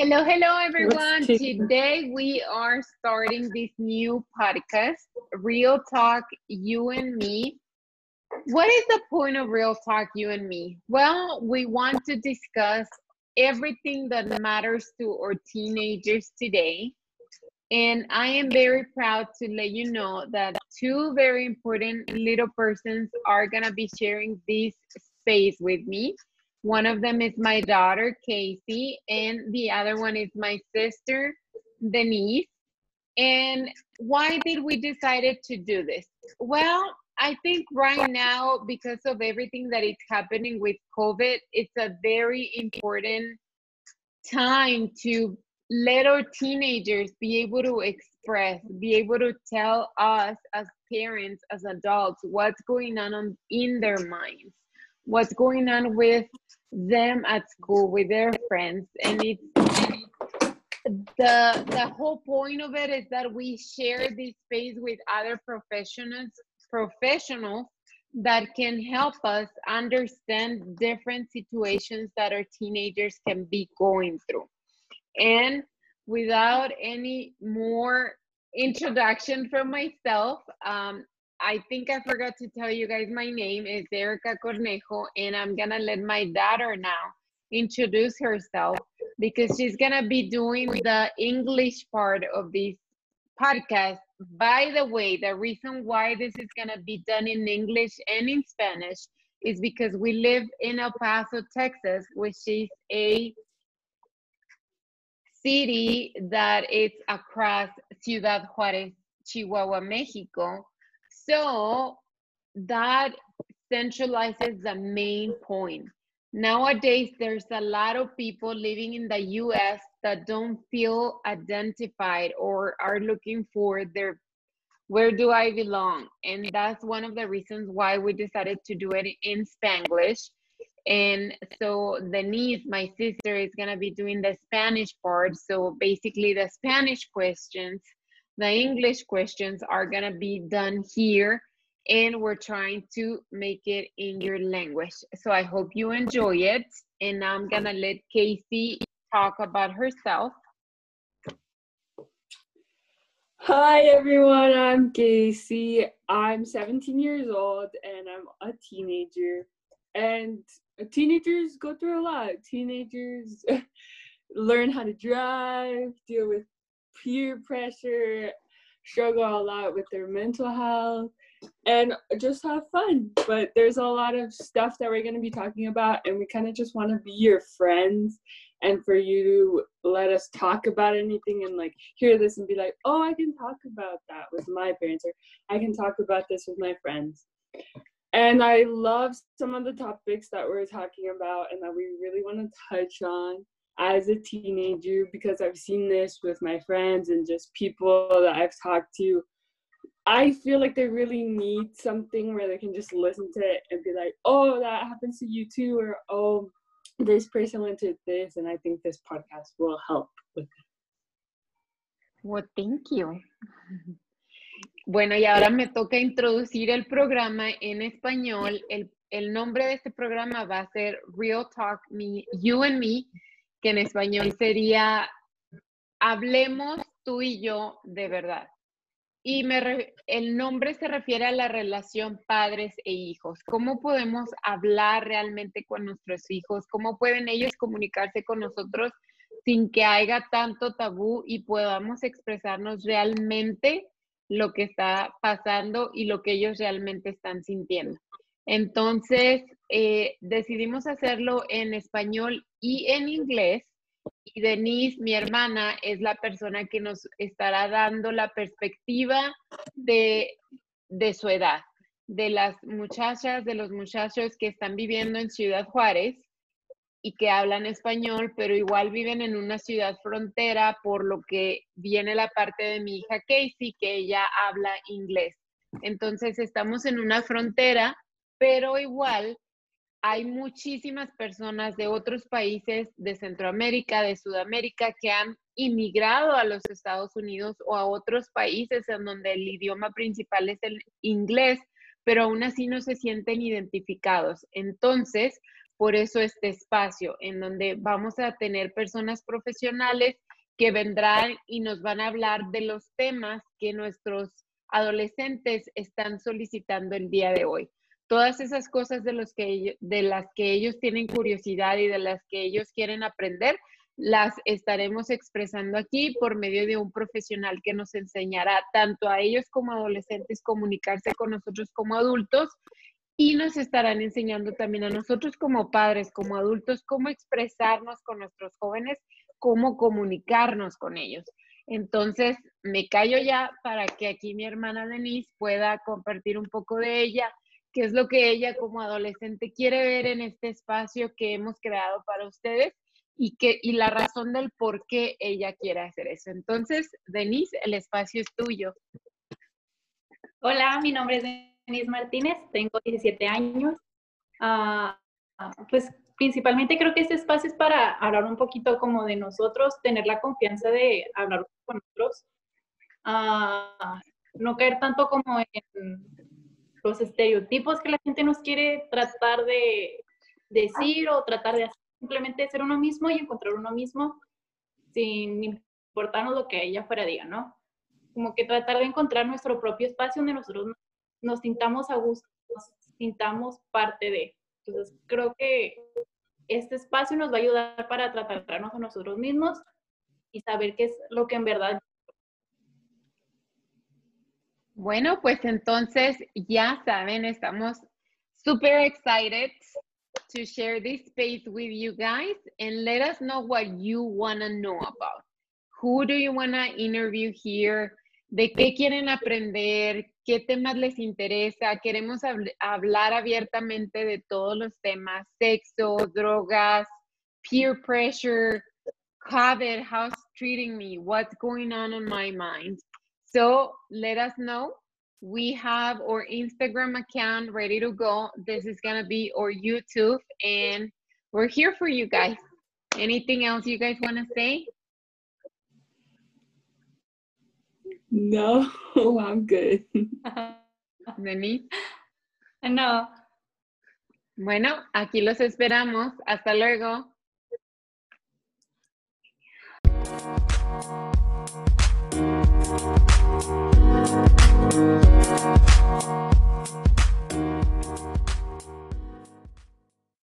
Hello, hello, everyone. Today we are starting this new podcast, Real Talk, You and Me. What is the point of Real Talk, You and Me? Well, we want to discuss everything that matters to our teenagers today. And I am very proud to let you know that two very important little persons are going to be sharing this space with me. One of them is my daughter, Casey, and the other one is my sister, Denise. And why did we decided to do this? Well, I think right now, because of everything that is happening with COVID, it's a very important time to let our teenagers be able to express, be able to tell us as parents, as adults, what's going on in their minds, what's going on with them at school with their friends. And it's the the whole point of it is that we share this space with other professionals professionals that can help us understand different situations that our teenagers can be going through. And without any more introduction from myself um, I think I forgot to tell you guys my name is Erica Cornejo, and I'm gonna let my daughter now introduce herself because she's gonna be doing the English part of this podcast. By the way, the reason why this is gonna be done in English and in Spanish is because we live in El Paso, Texas, which is a city that is across Ciudad Juarez, Chihuahua, Mexico so that centralizes the main point. Nowadays, there's a lot of people living in the US that don't feel identified or are looking for their where do I belong? And that's one of the reasons why we decided to do it in Spanglish. And so Denise, my sister, is gonna be doing the Spanish part. So basically the Spanish questions the English questions are gonna be done here and we're trying to make it in your language. So I hope you enjoy it. And I'm gonna let Casey talk about herself. Hi everyone, I'm Casey. I'm 17 years old and I'm a teenager. And teenagers go through a lot. Teenagers learn how to drive, deal with peer pressure, struggle a lot with their mental health, and just have fun. But there's a lot of stuff that we're going to be talking about, and we kind of just want to be your friends and for you to let us talk about anything and like hear this and be like, oh, I can talk about that with my parents, or I can talk about this with my friends. And I love some of the topics that we're talking about and that we really want to touch on as a teenager because I've seen this with my friends and just people that I've talked to. I feel like they really need something where they can just listen to it and be like, oh, that happens to you too, or oh, this person went to this, and I think this podcast will help with. Well, thank you. Bueno, y ahora me toca introducir el programa en español. El, el nombre de este programa va a ser Real Talk Me, You and Me. Que en español sería Hablemos tú y yo de verdad. Y me el nombre se refiere a la relación padres e hijos. ¿Cómo podemos hablar realmente con nuestros hijos? ¿Cómo pueden ellos comunicarse con nosotros sin que haya tanto tabú y podamos expresarnos realmente lo que está pasando y lo que ellos realmente están sintiendo? Entonces, eh, decidimos hacerlo en español y en inglés. Y Denise, mi hermana, es la persona que nos estará dando la perspectiva de, de su edad, de las muchachas, de los muchachos que están viviendo en Ciudad Juárez y que hablan español, pero igual viven en una ciudad frontera, por lo que viene la parte de mi hija Casey, que ella habla inglés. Entonces estamos en una frontera, pero igual hay muchísimas personas de otros países de Centroamérica, de Sudamérica, que han inmigrado a los Estados Unidos o a otros países en donde el idioma principal es el inglés, pero aún así no se sienten identificados. Entonces, por eso este espacio, en donde vamos a tener personas profesionales que vendrán y nos van a hablar de los temas que nuestros adolescentes están solicitando el día de hoy. Todas esas cosas de, los que de las que ellos tienen curiosidad y de las que ellos quieren aprender, las estaremos expresando aquí por medio de un profesional que nos enseñará tanto a ellos como adolescentes comunicarse con nosotros como adultos y nos estarán enseñando también a nosotros como padres, como adultos, cómo expresarnos con nuestros jóvenes, cómo comunicarnos con ellos. Entonces, me callo ya para que aquí mi hermana Denise pueda compartir un poco de ella, qué es lo que ella como adolescente quiere ver en este espacio que hemos creado para ustedes y, que, y la razón del por qué ella quiere hacer eso. Entonces, Denise, el espacio es tuyo. Hola, mi nombre es Denise Martínez, tengo 17 años. Ah, pues principalmente creo que este espacio es para hablar un poquito como de nosotros, tener la confianza de hablar con nosotros, ah, no caer tanto como en los estereotipos que la gente nos quiere tratar de decir o tratar de simplemente ser uno mismo y encontrar uno mismo sin importarnos lo que ella fuera diga, ¿no? Como que tratar de encontrar nuestro propio espacio donde nosotros nos sintamos a gusto, nos sintamos parte de. Entonces, creo que este espacio nos va a ayudar para tratarnos a nosotros mismos y saber qué es lo que en verdad. Bueno, pues entonces ya saben, estamos super excited to share this space with you guys and let us know what you want to know about. Who do you want to interview here? ¿De qué quieren aprender? qué temas les interesa. Queremos hablar abiertamente de todos los temas, sexo, drogas, peer pressure, COVID, how's treating me, what's going on in my mind. So let us know. We have our Instagram account ready to go. This is going to be our YouTube, and we're here for you guys. Anything else you guys want to say? No, I'm good. Denise. No. Bueno, aquí los esperamos. Hasta luego. Thank you.